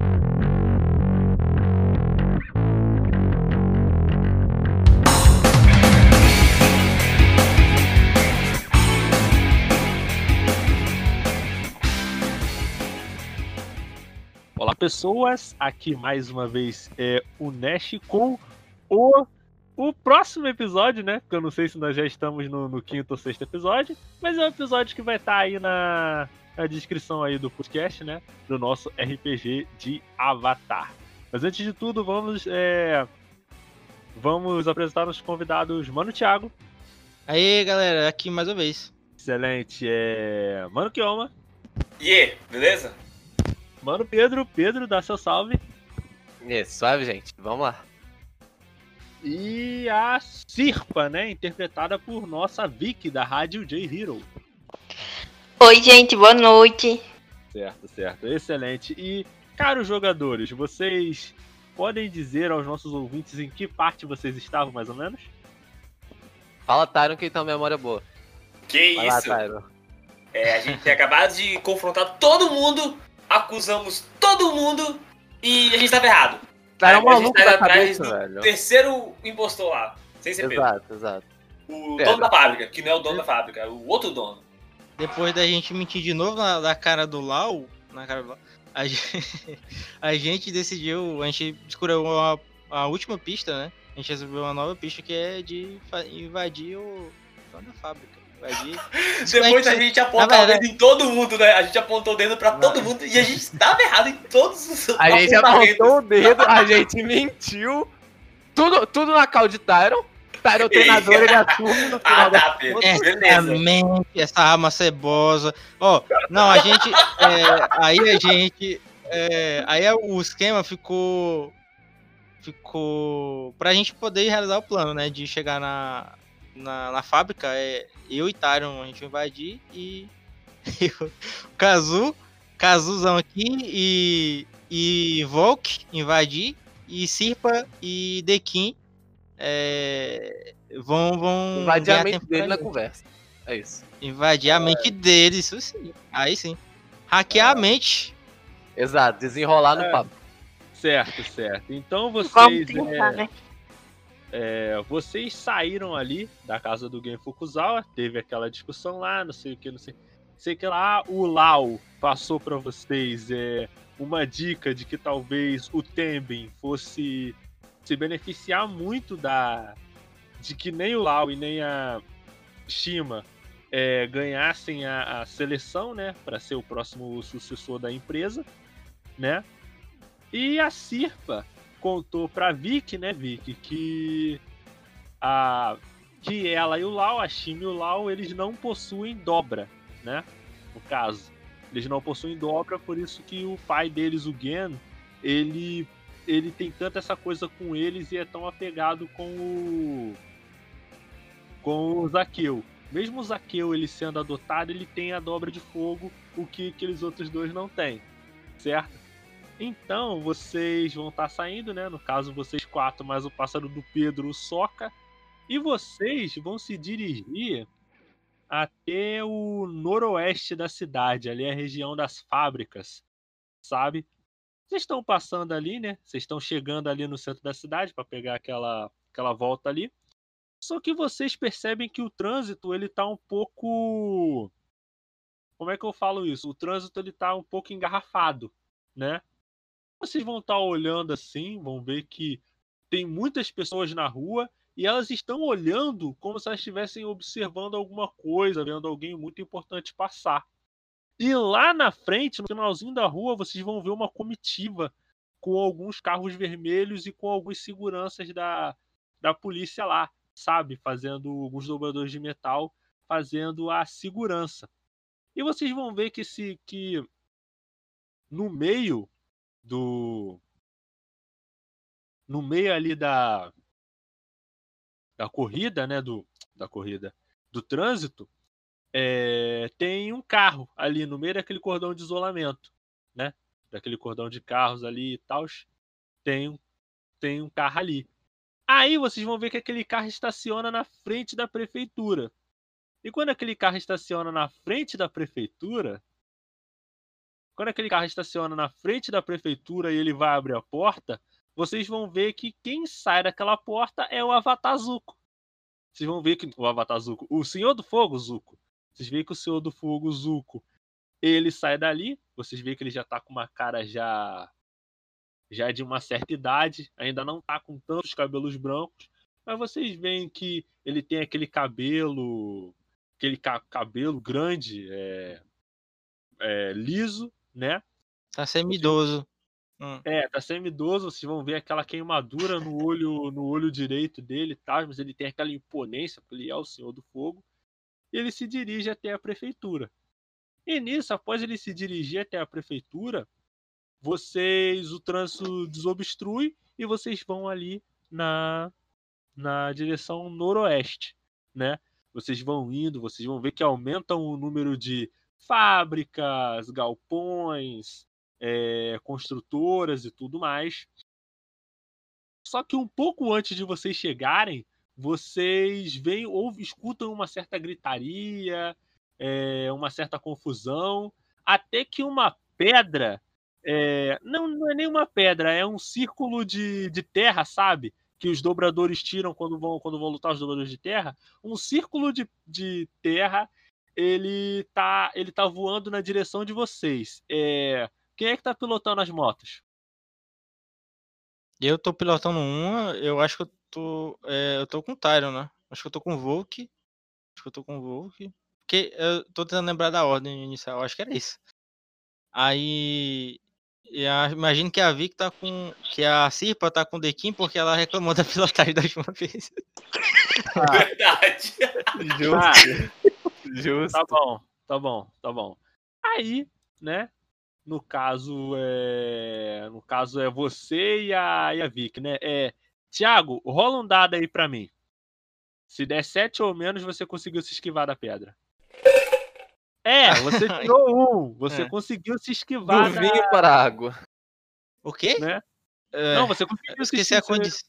Olá pessoas, aqui mais uma vez é o Nash com o, o próximo episódio, né? Porque eu não sei se nós já estamos no, no quinto ou sexto episódio, mas é um episódio que vai estar aí na, na descrição aí do podcast, né? Do nosso RPG de Avatar. Mas antes de tudo, vamos é, vamos apresentar os convidados Mano Thiago. Aí galera, aqui mais uma vez. Excelente, é Mano Kioma. E yeah, beleza? Mano Pedro, Pedro, dá seu salve. É, suave, gente. Vamos lá. E a Sirpa, né? Interpretada por nossa Vicky da Rádio J Hero. Oi, gente, boa noite. Certo, certo. Excelente. E, caros jogadores, vocês podem dizer aos nossos ouvintes em que parte vocês estavam, mais ou menos? Fala, Tyron, que tem uma memória boa. Que Vai lá, isso? Tyron. É, a gente tem acabado de confrontar todo mundo, acusamos todo mundo e a gente tava errado. Tyron é um maluco tá da atrás cabeça, do velho. terceiro impostor lá, sem ser Pedro. Exato, exato. O dono da fábrica, que não é o dono da fábrica, é o outro dono. Depois da gente mentir de novo na, na cara do Lau, na cara do Lau, a gente, a gente decidiu, a gente descobriu uma, a última pista, né? A gente resolveu uma nova pista que é de invadir o dono da fábrica. Invadir. Depois a gente- gente apontar o dedo em todo mundo, né? A gente apontou o dedo pra todo mundo e a gente tava errado em todos os A gente apontou o dedo, a gente mentiu. Tudo, tudo na cal de Tyron. Tyron, o treinador, ele assume no Ah, final da tá, Pedro. É, Beleza. Exatamente, essa arma cebosa. Ó, não, a gente. é, aí a gente. é, aí o esquema ficou. Ficou. Pra gente poder realizar o plano, né? De chegar na, na, na fábrica. É, eu e Tyron a gente invadir e. eu- o Kazu. Kazuzão aqui e. E Volk invadir. E Sirpa e Dekin. É, vão. vão Invadir a mente dele na conversa. É isso. Invadir a mente dele, isso sim. Aí sim. Hackear a mente. Exato, desenrolar no É. papo. Certo, certo. Então vocês, tentar, é, né? é, vocês saíram ali da casa do Gen Fukuzawa, teve aquela discussão lá, não sei o que, não sei, sei que lá. O Lau passou pra vocês é, uma dica de que talvez o Temben fosse se beneficiar muito da de que nem o Lau e nem a Shima é, ganhassem a, a seleção, né, para ser o próximo sucessor da empresa, né? E a Sirpa contou pra Vicky, né, Vicky, que a que ela e o Lau, a Shima e o Lau, eles não possuem dobra, né? No caso, eles não possuem dobra, por isso que o pai deles, o Gen, ele ele tem tanta essa coisa com eles e é tão apegado com o com o Zaqueu. Mesmo o Zaqueu ele sendo adotado, ele tem a dobra de fogo, o que aqueles outros dois não têm, certo? Então, vocês vão estar saindo, né? No caso, vocês quatro, mais o pássaro do Pedro, o Soca. E vocês vão se dirigir até o noroeste da cidade, ali é a região das fábricas, sabe? Vocês estão passando ali, né? Vocês estão chegando ali no centro da cidade para pegar aquela, aquela volta ali. Só que vocês percebem que o trânsito ele tá um pouco Como é que eu falo isso? O trânsito ele tá um pouco engarrafado, né? Vocês vão estar olhando assim, vão ver que tem muitas pessoas na rua e elas estão olhando como se elas estivessem observando alguma coisa, vendo alguém muito importante passar. E lá na frente, no finalzinho da rua, vocês vão ver uma comitiva com alguns carros vermelhos e com alguns seguranças da, da polícia lá, sabe? Fazendo alguns dobradores de metal, fazendo a segurança. E vocês vão ver que, se, que no meio do. No meio ali da. Da corrida, né? Do, da corrida. Do trânsito, é, tem um carro ali no meio daquele cordão de isolamento, né? Daquele cordão de carros ali e tal. Tem, tem um carro ali. Aí vocês vão ver que aquele carro estaciona na frente da prefeitura. E quando aquele carro estaciona na frente da prefeitura, quando aquele carro estaciona na frente da prefeitura e ele vai abrir a porta, vocês vão ver que quem sai daquela porta é o Avatar Zuko. Vocês vão ver que o Avatar Zuko, o Senhor do Fogo Zuko. Vocês veem que o Senhor do Fogo Zuko, ele sai dali, vocês veem que ele já tá com uma cara já já de uma certa idade, ainda não tá com tantos cabelos brancos, mas vocês veem que ele tem aquele cabelo, aquele ca cabelo grande, é, é, liso, né? Tá semidoso. Hum. É, tá semi-idoso, vocês vão ver aquela queimadura no olho no olho direito dele, tá? Mas ele tem aquela imponência, porque ele é o Senhor do Fogo. Ele se dirige até a prefeitura. E nisso, após ele se dirigir até a prefeitura, vocês o trânsito desobstrui e vocês vão ali na na direção noroeste, né? Vocês vão indo, vocês vão ver que aumentam o número de fábricas, galpões, é, construtoras e tudo mais. Só que um pouco antes de vocês chegarem, vocês veem ou escutam uma certa gritaria, é, uma certa confusão, até que uma pedra, é, não, não é nem uma pedra, é um círculo de, de terra, sabe? Que os dobradores tiram quando vão, quando vão lutar os dobradores de terra. Um círculo de, de terra, ele tá, ele tá voando na direção de vocês. É, quem é que tá pilotando as motos? Eu tô pilotando uma, eu acho que tô. É, eu tô com o Tyron, né? Acho que eu tô com o Volk. Acho que eu tô com o Volk. Porque eu tô tentando lembrar da ordem inicial, acho que era isso. Aí. Imagino que a Vic tá com. Que a Sirpa tá com o Dequim porque ela reclamou da pilotagem da última vez. Ah. Verdade. Justo. Ah, Justo. tá bom, tá bom, tá bom. Aí, né? No caso é. No caso é você e a, e a Vic, né? É. Tiago, rola um dado aí pra mim. Se der 7 ou menos, você conseguiu se esquivar da pedra. É, você tirou um. Você É. conseguiu se Do esquivar da, vinho para a água. O quê? né? É, Não, você conseguiu se esqueci a esquivar. condição.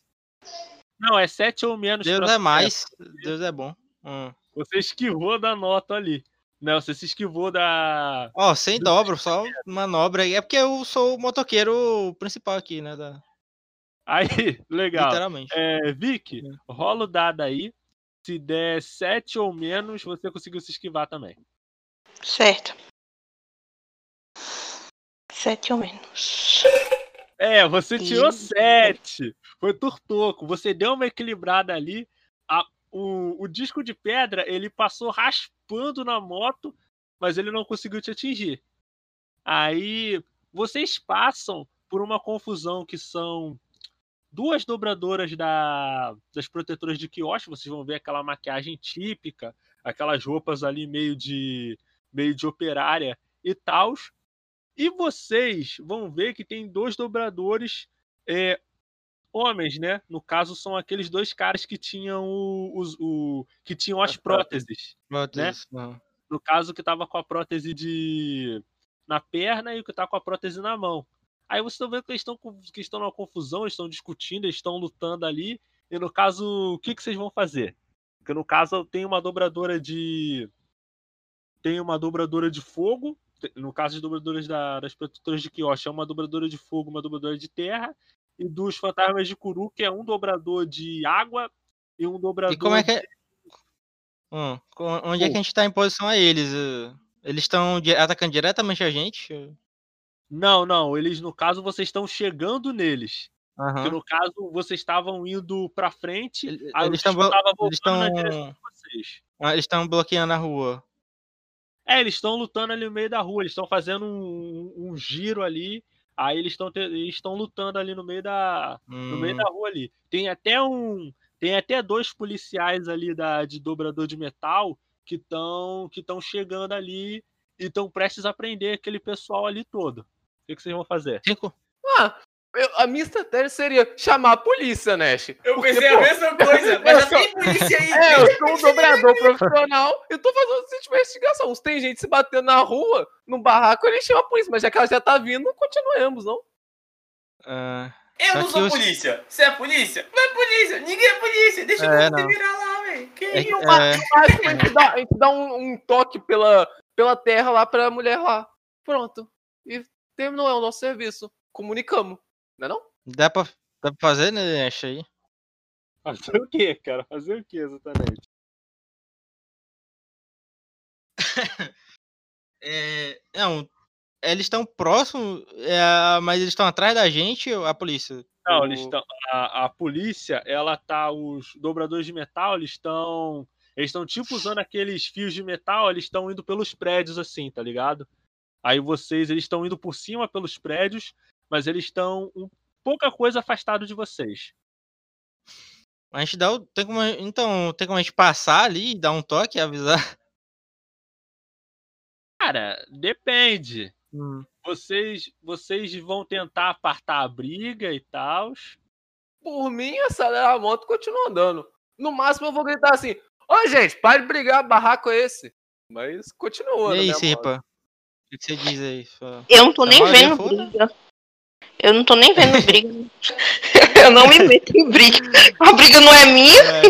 Não, é 7 ou menos. Deus pra- é mais. Deus é bom. Hum. Você esquivou da nota ali. Não, você se esquivou da. Ó, sem dobro, só manobra aí. É porque eu sou o motoqueiro principal aqui, né? da- Aí, legal. Literalmente. É, Vic, Hum. rola o dado aí. Se der 7 ou menos, você conseguiu se esquivar também. Certo. Sete ou menos. É, você tirou Ih. 7. Foi turtoco. Você deu uma equilibrada ali. A- o, o disco de pedra, ele passou raspando na moto, mas ele não conseguiu te atingir. Aí, vocês passam por uma confusão que são duas dobradoras da, das protetoras de quiosque. Vocês vão ver aquela maquiagem típica, aquelas roupas ali meio de, meio de operária e tal. E vocês vão ver que tem dois dobradores é, homens, né? No caso, são aqueles dois caras que tinham o, os- o- que tinham as próteses. próteses. Próteses, não. No caso, que tava com a prótese de na perna e o que tá com a prótese na mão. Aí vocês estão vendo que eles estão que estão numa confusão, eles estão discutindo, eles estão lutando ali. E no caso, o que, que vocês vão fazer? Porque no caso tem uma dobradora de tem uma dobradora de fogo. No caso das dobradoras da- das protetoras de quiosque, é uma dobradora de fogo, uma dobradora de terra. E dos fantasmas de Kuru, que é um dobrador de água e um dobrador E como é que é. Hum, onde é que a gente tá em posição a eles? Eles estão atacando diretamente a gente? Não, não, eles no caso vocês estão chegando neles. Porque Aham. no caso vocês estavam indo pra frente, Ele- aí o Eles tava voltando eles na direção de vocês. eles estão bloqueando a rua. É, eles estão lutando ali no meio da rua, eles estão fazendo um, um giro ali, aí eles estão eles estão lutando ali no meio da no meio Hum, da rua ali. Tem até um tem até dois policiais ali da de dobrador de metal que estão que estão chegando ali e estão prestes a prender aquele pessoal ali todo. O que, que vocês vão fazer? cinco- Ah, eu- a minha estratégia seria chamar a polícia, Nash. Eu Porque, pensei pô, a mesma coisa, mas eu já tem polícia aí. É, eu sou um dobrador profissional, eu tô fazendo essa investigação. Se tem gente se batendo na rua, no barraco, ele chama a polícia, mas já que ela já tá vindo, continuemos, não? ah, Eu não sou os- polícia. Você é polícia? Não é polícia. Ninguém é polícia. Deixa É, eu não. se virar lá, velho. Que é- isso? é, a gente dá, a gente dá um, um toque pela, pela terra lá pra mulher lá. Pronto. e terminou o nosso serviço. Comunicamos, não é não? Dá pra, dá pra fazer, né, Ash, aí? Fazer o quê, cara? Fazer o quê exatamente? É, não, eles estão próximos, é, mas eles estão atrás da gente, a polícia. Não, O- eles estão. A, a polícia, ela tá. Os dobradores de metal, eles estão. Eles estão tipo usando aqueles fios de metal, eles estão indo pelos prédios assim, tá ligado? Aí vocês, eles estão indo por cima pelos prédios, mas eles estão um pouca coisa afastado de vocês. A gente dá o. Tem como, então, tem como a gente passar ali e dar um toque e avisar? Cara, depende. Hum. Vocês, vocês vão tentar apartar a briga e tal. Por mim, acelera a moto e continua andando. No máximo eu vou gritar assim: Ô gente, para de brigar, barraco é esse. Mas continua. E aí, né, Sirpa? O que você diz aí? Só- Eu não tô Tá nem vendo foda. briga. Eu não tô nem vendo briga. eu não me meto em briga. A briga não é minha. É.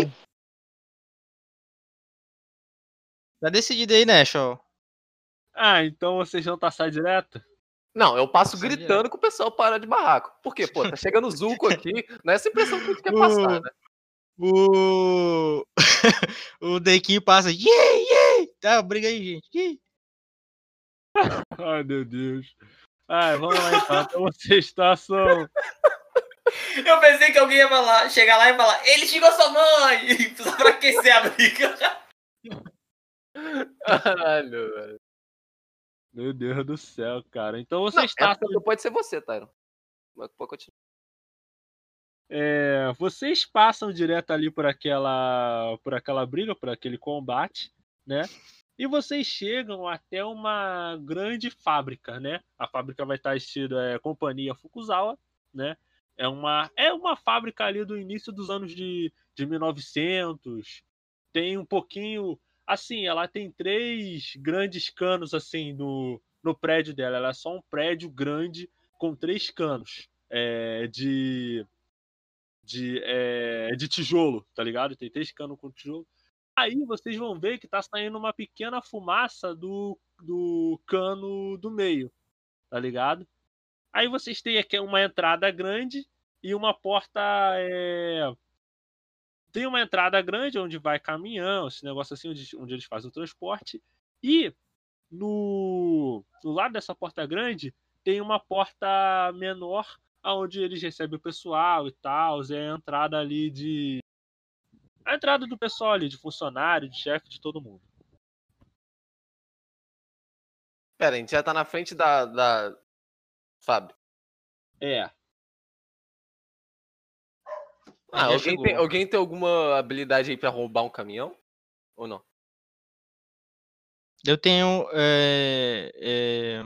Tá decidido aí, né, Show? Ah, então vocês vão passar direto? Não, eu passo Nossa, gritando que o pessoal para de barraco. Por quê? Pô, tá chegando o Zuko aqui. Não é essa impressão que a gente quer passar, né? O. o Dequinho passa. Yay, yay! Tá, briga aí, gente. Yay. Ai, meu Deus. Ai, vamos lá então. Então vocês passam. Eu pensei que alguém ia falar, chegar lá e falar, ele xingou sua mãe! Só pra aquecer a briga. Caralho, velho. Meu Deus do céu, cara. Então Não, vocês essa passam. pessoa pode ser você, Tyron. Mas pode continuar. É, vocês passam direto ali por aquela, por aquela briga, por aquele combate, né? E vocês chegam até uma grande fábrica, né? A fábrica vai estar estilo é, Companhia Fukuzawa, né? É uma, é uma fábrica ali do início dos anos de, de 1900. Tem um pouquinho, assim, ela tem três grandes canos assim no, no prédio dela. Ela é só um prédio grande com três canos é, de de, é, de tijolo, tá ligado? Tem três canos com tijolo. Aí vocês vão ver que tá saindo uma pequena fumaça do, do cano do meio, tá ligado? Aí vocês têm aqui uma entrada grande e uma porta. é, Tem uma entrada grande onde vai caminhão, esse negócio assim, onde, onde eles fazem o transporte. E no, no lado dessa porta grande tem uma porta menor aonde eles recebem o pessoal e tal, é a entrada ali de a entrada do pessoal ali, de funcionário, de chefe, de todo mundo. Pera, a gente já tá na frente da, da fábrica. É. Ah, alguém tem, alguém tem alguma habilidade aí pra roubar um caminhão? Ou não? Eu tenho. É, é...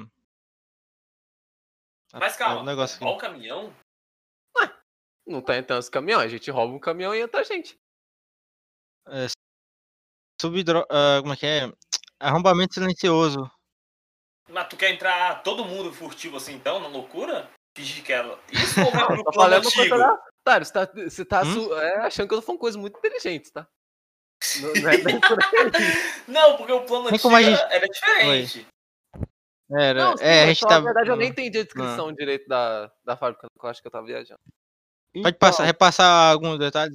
Mas Ah, calma, um negócio aqui. O caminhão? Não tá entrando esse caminhão, a gente rouba um caminhão e entra a gente. Subdro... ah, como é que é? Arrombamento silencioso. Mas tu quer entrar todo mundo furtivo assim então, na loucura? Fingir que ela. Isso ou vai pro Tá plano antigo? Tário, você tá, você tá Hum? su- é, achando que eu tô falando coisas muito inteligentes, tá? Não, não é. Não, porque o plano antigo gente- era diferente. Era, Não, sim, é, a gente só, tá. Na verdade, eu nem Ah. entendi a descrição direito da, da fábrica, que eu acho que eu tava viajando. Pode passar, repassar alguns detalhes?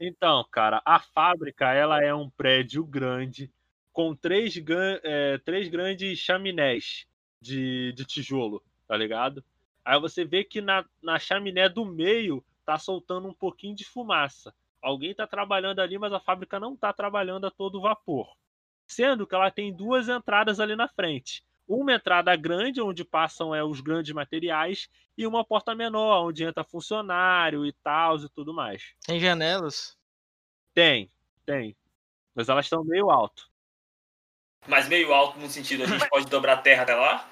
Então, cara, a fábrica ela é um prédio grande com três, é, três grandes chaminés de, de tijolo, tá ligado? Aí você vê que na, na chaminé do meio tá soltando um pouquinho de fumaça. Alguém tá trabalhando ali, mas a fábrica não tá trabalhando a todo vapor. Sendo que ela tem duas entradas ali na frente. Uma entrada grande, onde passam é, os grandes materiais, e uma porta menor, onde entra funcionário e tal e tudo mais. Tem janelas? Tem, tem. Mas elas estão meio alto. Mas meio alto no sentido, a gente pode dobrar a terra até lá?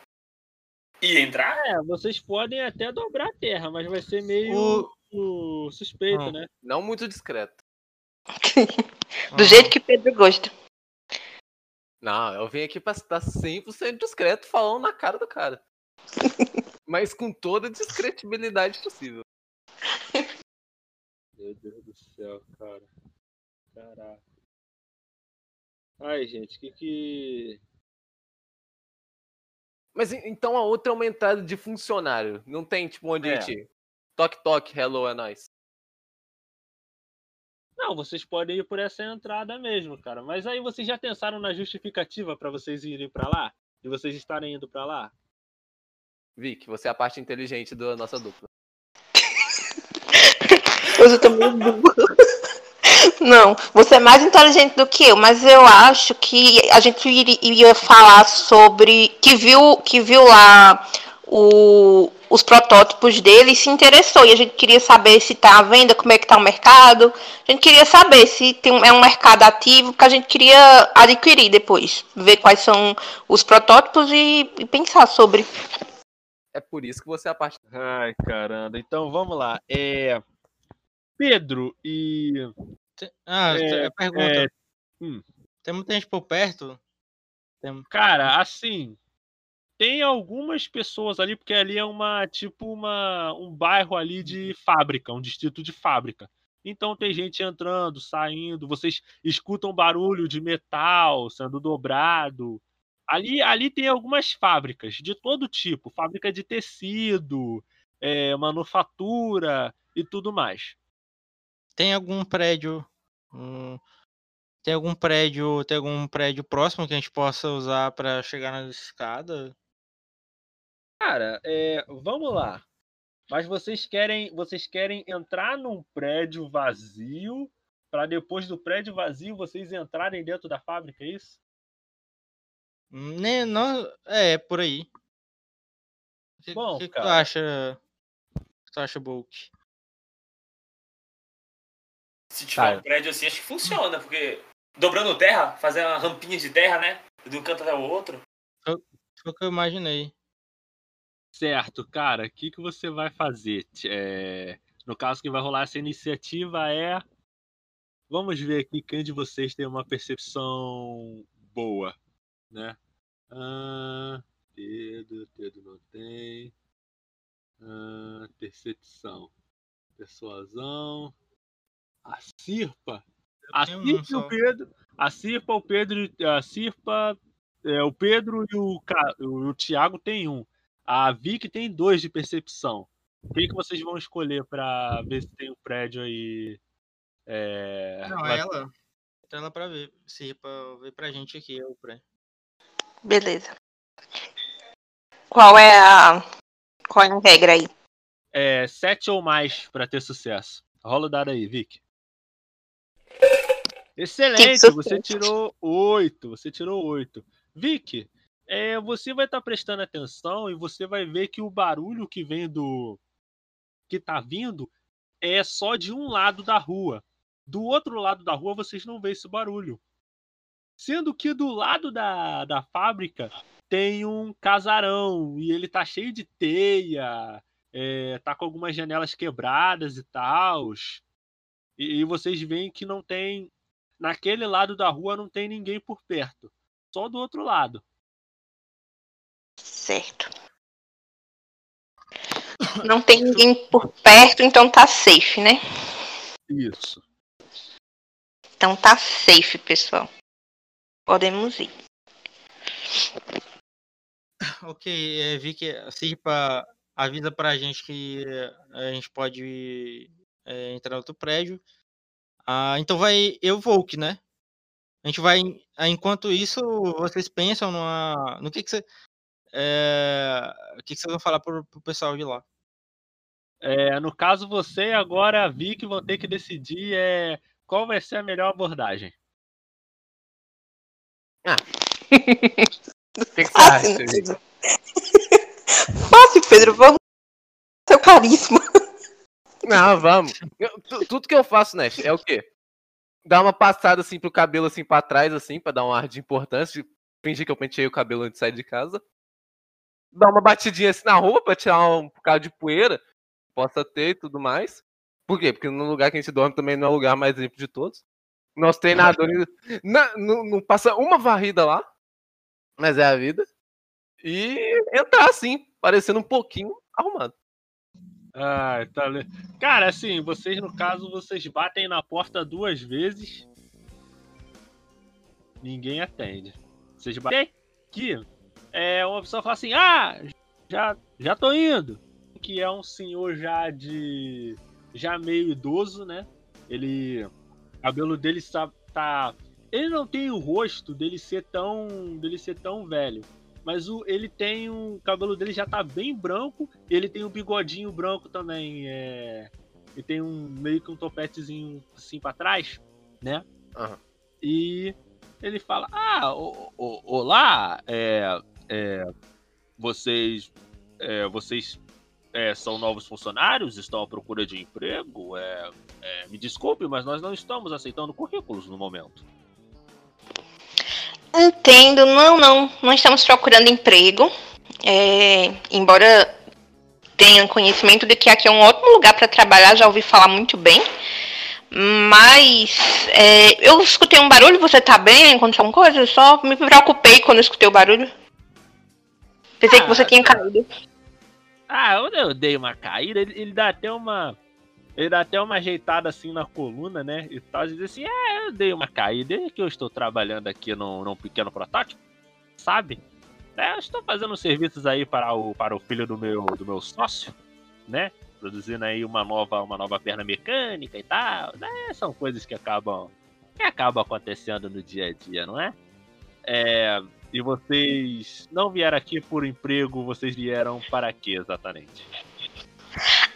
E entrar? É, vocês podem até dobrar a terra, mas vai ser meio O- o... suspeito, Ah. né? Não muito discreto. Do Ah, jeito que Pedro gosta. Não, eu vim aqui pra estar 100% discreto falando na cara do cara. Mas com toda a discretibilidade possível. Meu Deus do céu, cara. Caraca. Ai, gente, que que. Mas en- então a outra é uma entrada de funcionário. Não tem, tipo, onde É. a gente. Toque, toque, hello, é nóis. Não, vocês podem ir por essa entrada mesmo, cara. Mas aí vocês já pensaram na justificativa pra vocês irem pra lá? E vocês estarem indo pra lá? Vic, você é a parte inteligente da nossa dupla. Eu tô meio burra. Não, você é mais inteligente do que eu, mas eu acho que a gente iri- iria falar sobre que viu que viu lá o- os protótipos dele e se interessou. E a gente queria saber se tá à venda, como é que tá o mercado. A gente queria saber se tem, um- é um mercado ativo, que a gente queria adquirir depois. Ver quais são os protótipos e, e pensar sobre. É por isso que você é a parte. Ai, caramba. Então vamos lá. É. Pedro e. Ah, é, pergunta. é, hum. Tem muita gente por perto? Tem... Cara, assim. Tem algumas pessoas ali, porque ali é uma. Tipo uma, um bairro ali de fábrica, um distrito de fábrica. Então tem gente entrando, saindo, vocês escutam barulho de metal sendo dobrado. Ali, ali tem algumas fábricas de todo tipo, fábrica de tecido, é, manufatura e tudo mais. Tem algum prédio. hum, tem algum prédio. Tem algum prédio próximo que a gente possa usar pra chegar na escada? Cara, é, vamos lá. Mas vocês querem, vocês querem entrar num prédio vazio para depois do prédio vazio vocês entrarem dentro da fábrica, é isso? Nem, não, é, por aí. O que, Bom, que, tu acha? O que tu acha, Bulk? Se tiver Tá. um prédio assim, acho que funciona, porque dobrando terra, fazer uma rampinha de terra, né? De um canto até o outro. Foi o que eu imaginei. Certo, cara. O que, que você vai fazer? É, no caso, quem vai rolar essa iniciativa é. Vamos ver aqui quem de vocês tem uma percepção boa, né? Ah, Pedro, Pedro não tem. Ah, percepção. Persuasão. A Sirpa. A Sirpa e o Pedro. A Sirpa, o Pedro. A Sirpa. é, o Pedro e o, Ca- o Thiago tem um. A Vic tem dois de percepção. Quem que vocês vão escolher pra ver se tem um prédio aí? É, Não, vai- ela. Ela pra ver. Se pra ver pra gente aqui, é o prédio. Beleza. Qual é a. Qual é a regra aí? é sete ou mais pra ter sucesso. Rola o dado aí, Vic. Excelente, você tirou oito. Você tirou oito. Vic, é, você vai estar prestando atenção e você vai ver que o barulho que vem do. que tá vindo é só de um lado da rua. Do outro lado da rua vocês não veem esse barulho. Sendo que do lado da, da fábrica tem um casarão e ele tá cheio de teia, é, tá com algumas janelas quebradas e tal. E, e vocês veem que não tem. Naquele lado da rua não tem ninguém por perto. Só do outro lado. Certo. Não tem ninguém por perto, então tá safe, né? Isso. Então tá safe, pessoal. Podemos ir. Ok, é, vi que a Sirpa avisa pra gente que eh, a gente pode eh, entrar no outro prédio. Ah, então vai eu Volk, né? A gente vai. ah, Enquanto isso, vocês pensam numa, no que, que você. Eh, o que, que vocês vão falar pro, pro pessoal de lá? É, no caso, você e agora a Vic vão ter que decidir é, qual vai ser a melhor abordagem. O que, que você Fácil, acha, né? Pedro? Fácil, Pedro. Vamos. Seu carisma. Não, vamos. Eu- tu- tudo que eu faço, Nash, é o quê? Dar uma passada assim pro cabelo assim pra trás, assim, pra dar um ar de importância. de Fingir que eu penteei o cabelo antes de sair de casa. Dar uma batidinha assim na rua pra tirar um bocado de poeira. Possa ter e tudo mais. Por quê? Porque no lugar que a gente dorme também não é o lugar mais limpo de todos. Nosso treinador não, não, não passa uma varrida lá. Mas é a vida. E entrar assim, parecendo um pouquinho arrumado. Ah, tá Cara, assim, vocês, no caso, vocês batem na porta duas vezes. Ninguém atende. Vocês batem aqui. É, uma pessoa fala assim: Ah, já, já tô indo. Que é um senhor já de. já meio idoso, né? Ele. O cabelo dele está. tá ele não tem o rosto dele ser tão. dele ser tão velho. Mas o, ele tem um. O cabelo dele já tá bem branco. Ele tem um bigodinho branco também. É, e tem um meio que um topetezinho assim pra trás, né? Aham. E ele fala: Ah, o- o- olá, é, é, vocês, é, vocês é, são novos funcionários, estão à procura de emprego? É, é, me desculpe, mas nós não estamos aceitando currículos no momento. Entendo, não, não. Não estamos procurando emprego. É, embora tenha conhecimento de que aqui é um ótimo lugar para trabalhar, já ouvi falar muito bem. Mas é, eu escutei um barulho, você tá bem? Aconteceu alguma coisa? Eu só me preocupei quando escutei o barulho. Pensei que você Ah, tinha caído. Ah, eu, eu dei uma caída, ele, ele dá até uma. Ele dá até uma ajeitada assim na coluna, né? E tal, e diz assim: É, eu dei uma caída, é que eu estou trabalhando aqui num, num pequeno protótipo, sabe? É, eu estou fazendo serviços aí para o, para o filho do meu, do meu sócio, né? Produzindo aí uma nova, uma nova perna mecânica e tal. Né? São coisas que acabam, que acabam acontecendo no dia a dia, não é? É, e vocês não vieram aqui por emprego, vocês vieram para quê exatamente?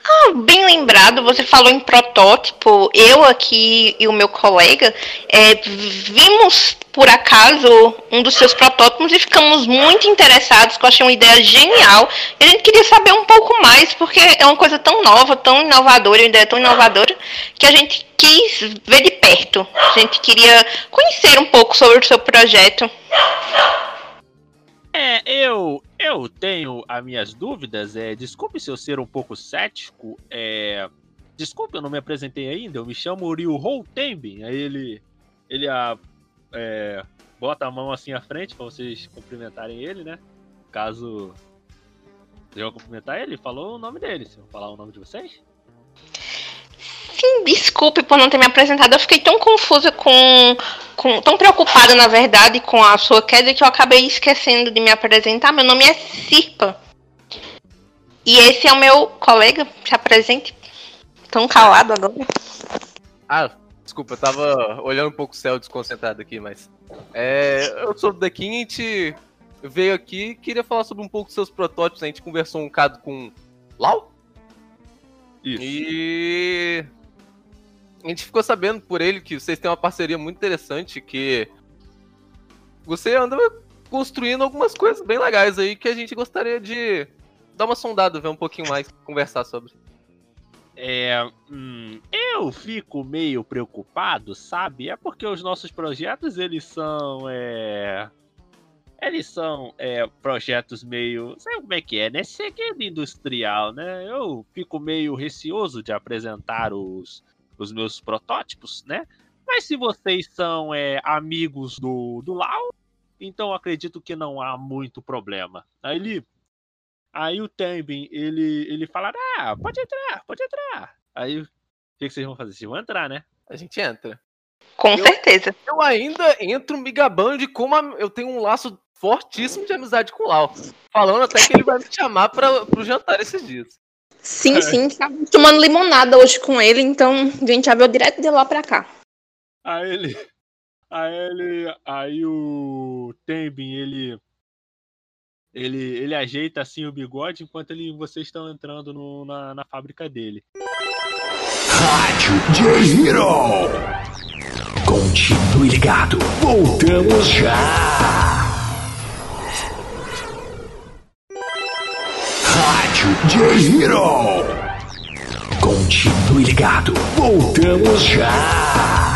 Ah, Bem lembrado, você falou em protótipo. Eu aqui e o meu colega é, vimos por acaso um dos seus protótipos e ficamos muito interessados, que eu achei uma ideia genial. E a gente queria saber um pouco mais, porque é uma coisa tão nova, tão inovadora, uma ideia tão inovadora, que a gente quis ver de perto. A gente queria conhecer um pouco sobre o seu projeto. É, eu eu tenho as minhas dúvidas. É, desculpe se eu ser um pouco cético. É, desculpe, eu não me apresentei ainda. Eu me chamo Ryu Holtemben. Aí ele ele a, é, bota a mão assim à frente para vocês cumprimentarem ele, né? Caso vocês vão cumprimentar ele, falou o nome dele. Vocês vão falar o nome de vocês? Sim, desculpe por não ter me apresentado. Eu fiquei tão confusa com, com. tão preocupada, na verdade, com a sua queda que eu acabei esquecendo de me apresentar. Meu nome é Sirpa. E esse é o meu colega. Se apresente. Tão calado agora. Ah, desculpa, eu tava olhando um pouco o céu desconcentrado aqui, mas. É, eu sou do The King, a gente veio aqui queria falar sobre um pouco dos seus protótipos. A gente conversou um bocado com Lau Isso. e. A gente ficou sabendo por ele que vocês têm uma parceria muito interessante, que você anda construindo algumas coisas bem legais aí que a gente gostaria de dar uma sondada, ver um pouquinho mais, conversar sobre. É, hum, eu fico meio preocupado, sabe? É porque os nossos projetos, eles são, é... Eles são é, projetos meio... Sabe como é que é, né? Segredo industrial, né? Eu fico meio receoso de apresentar os, os meus protótipos, né? Mas se vocês são é, amigos do, do Lau, então acredito que não há muito problema. Aí ele... Aí o Tembin, ele, ele fala, ah, pode entrar, pode entrar. Aí o que, que vocês vão fazer? Vocês vão entrar, né? A gente entra. Com Eu- certeza. Eu ainda entro me gabando de como eu tenho um laço fortíssimo de amizade com o Lau. Falando até que ele vai me chamar pra, pro jantar esses dias. Sim, sim. Estava tomando limonada hoje com ele, então a gente já veio direto de lá pra cá. Aí ele. Aí ele. Aí o Tembin, ele. Ele, ele ajeita assim o bigode enquanto ele, vocês estão entrando no- na, na fábrica dele. Rádio J-Hero. Continue ligado. Voltamos já. Rádio J-Hero. Continue ligado. Voltamos já.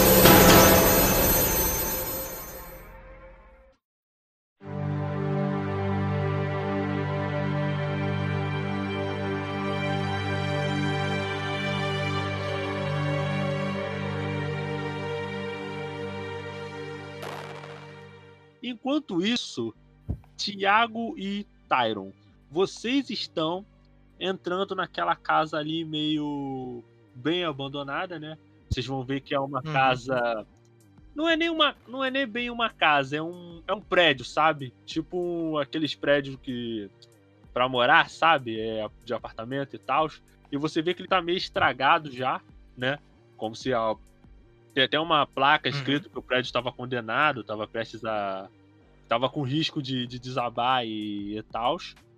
Enquanto isso, Tiago e Tyron, vocês estão entrando naquela casa ali meio bem abandonada, né? Vocês vão ver que é uma Uhum. casa. Não é nem uma, não é nem bem uma casa, é um, é um prédio, sabe? Tipo aqueles prédios que Pra morar, sabe? É de apartamento e tal. E você vê que ele tá meio estragado já, né? Como se a... tem até uma placa escrito que o prédio estava condenado, estava prestes a tava com risco de, de desabar e, e tal,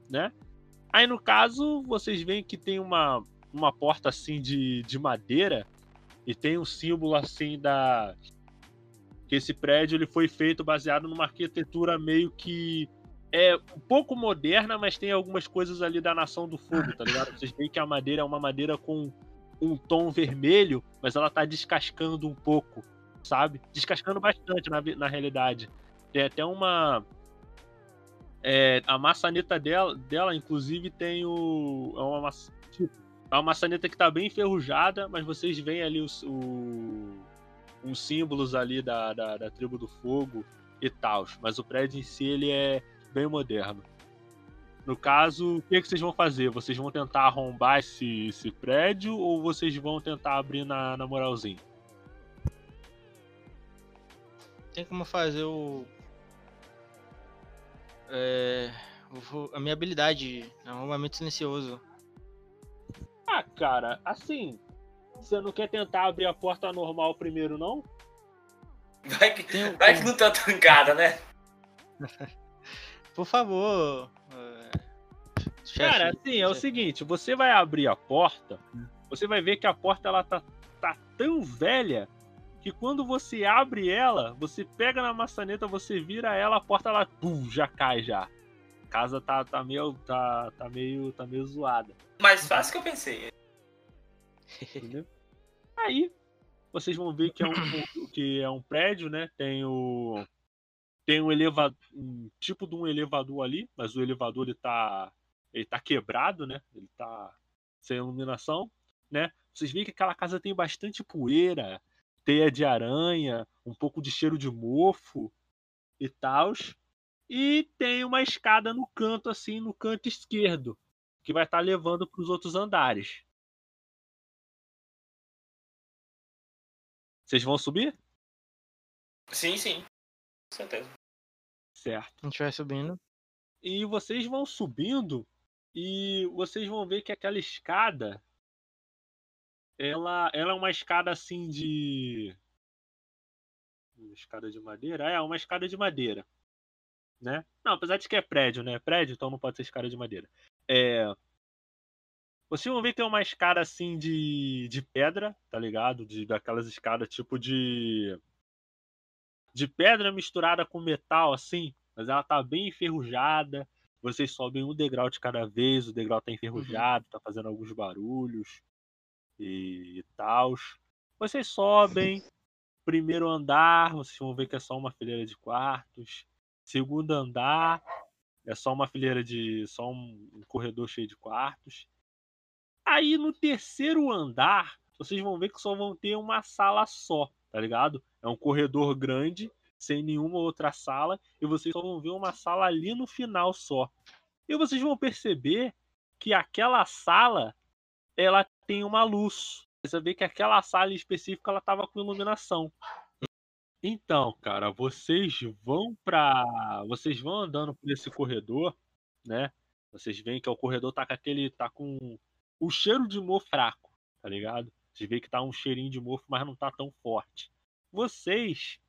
né? Aí no caso, vocês veem que tem uma, uma porta assim de, de madeira e tem um símbolo assim da que esse prédio ele foi feito baseado numa arquitetura meio que é um pouco moderna, mas tem algumas coisas ali da Nação do Fogo, tá ligado? Vocês veem que a madeira é uma madeira com um tom vermelho, mas ela tá descascando um pouco, sabe? Descascando bastante na, na realidade. Tem até uma. É, a maçaneta dela, dela, inclusive, tem o. É uma, tipo, é uma maçaneta que tá bem enferrujada, mas vocês veem ali os, o, uns símbolos ali da, da, da tribo do fogo e tal. Mas o prédio em si ele é bem moderno. No caso, o que, que vocês vão fazer? Vocês vão tentar arrombar esse, esse prédio ou vocês vão tentar abrir na, na moralzinha? Tem como fazer o. É. A minha habilidade, arrumamento silencioso. Ah, cara, assim. Você não quer tentar abrir a porta normal primeiro, não? Vai que, Tem vai que não tá trancada, né? Por favor. é, chefe, Cara, assim, é o chefe. seguinte, você vai abrir a porta, você vai ver que a porta ela tá, tá tão velha que quando você abre ela, você pega na maçaneta, você vira ela, a porta ela pum, já cai já. A casa tá, tá meio tá, tá meio tá meio zoada, Mais fácil que eu pensei. entendeu? Aí vocês vão ver que é um que é um prédio, né? Tem o tem um elevador, um tipo de um elevador ali, mas o elevador ele tá ele tá quebrado, né? Ele tá sem iluminação, né? Vocês veem que aquela casa tem bastante poeira, teia de aranha, um pouco de cheiro de mofo e tal. E tem uma escada no canto assim, no canto esquerdo, que vai estar levando para os outros andares. Vocês vão subir? Sim, sim. Com certeza. Certo. A gente vai subindo. E vocês vão subindo e vocês vão ver que aquela escada ela, ela é uma escada assim de uma escada de madeira? É, uma escada de madeira, né? Não, apesar de que é prédio, né? Prédio, então não pode ser escada de madeira. É vocês vão ver que tem uma escada assim de, de pedra, tá ligado? De daquelas escadas tipo de de pedra misturada com metal assim, mas ela tá bem enferrujada. Vocês sobem um degrau de cada vez, o degrau tá enferrujado, tá fazendo alguns barulhos e, e tal. Vocês sobem, primeiro andar, vocês vão ver que é só uma fileira de quartos. Segundo andar, é só uma fileira de. só um, corredor cheio de quartos. Aí no terceiro andar, vocês vão ver que só vão ter uma sala só, tá ligado? É um corredor grande, sem nenhuma outra sala, e vocês só vão ver uma sala ali no final só. E vocês vão perceber que aquela sala ela tem uma luz. Você vê que aquela sala em específico ela tava com iluminação. Então, cara, vocês vão pra. Vocês vão andando por esse corredor, né? Vocês veem que o corredor tá com aquele. tá com o cheiro de mofo fraco, tá ligado? Vocês veem que tá um cheirinho de mofo, mas não tá tão forte. Vocês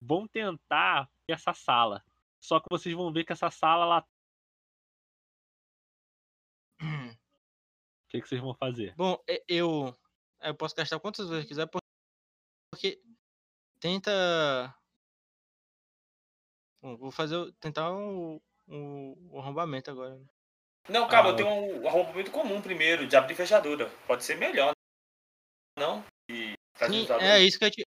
vão tentar essa sala. Só que vocês vão ver que essa sala lá. Que, que vocês vão fazer? Bom, eu, eu posso gastar quantas vezes quiser, por- porque tenta. Bom, vou fazer, o- tentar o, o, o arrombamento agora. né? Não, calma, Ah, eu tenho um arrombamento comum primeiro, de abrir fechadura. Pode ser melhor. Não? E Sim, é isso que eu te.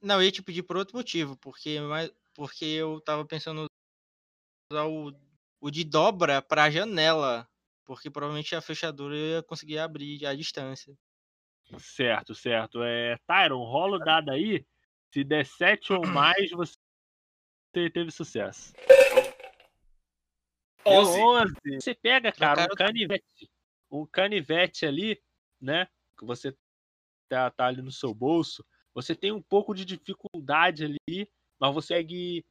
Não, eu ia te pedir por outro motivo, porque, mas, porque eu tava pensando em usar o, o de dobra pra janela. Porque provavelmente a fechadura eu ia conseguir abrir à distância. Certo, certo. É, Tyron, rola o dado aí. Se der 7 ou mais, você teve sucesso. Deu 11. 11. Você pega, cara, um canivete. Um canivete ali, né? Que você tá, tá ali no seu bolso. Você tem um pouco de dificuldade ali, mas você consegue.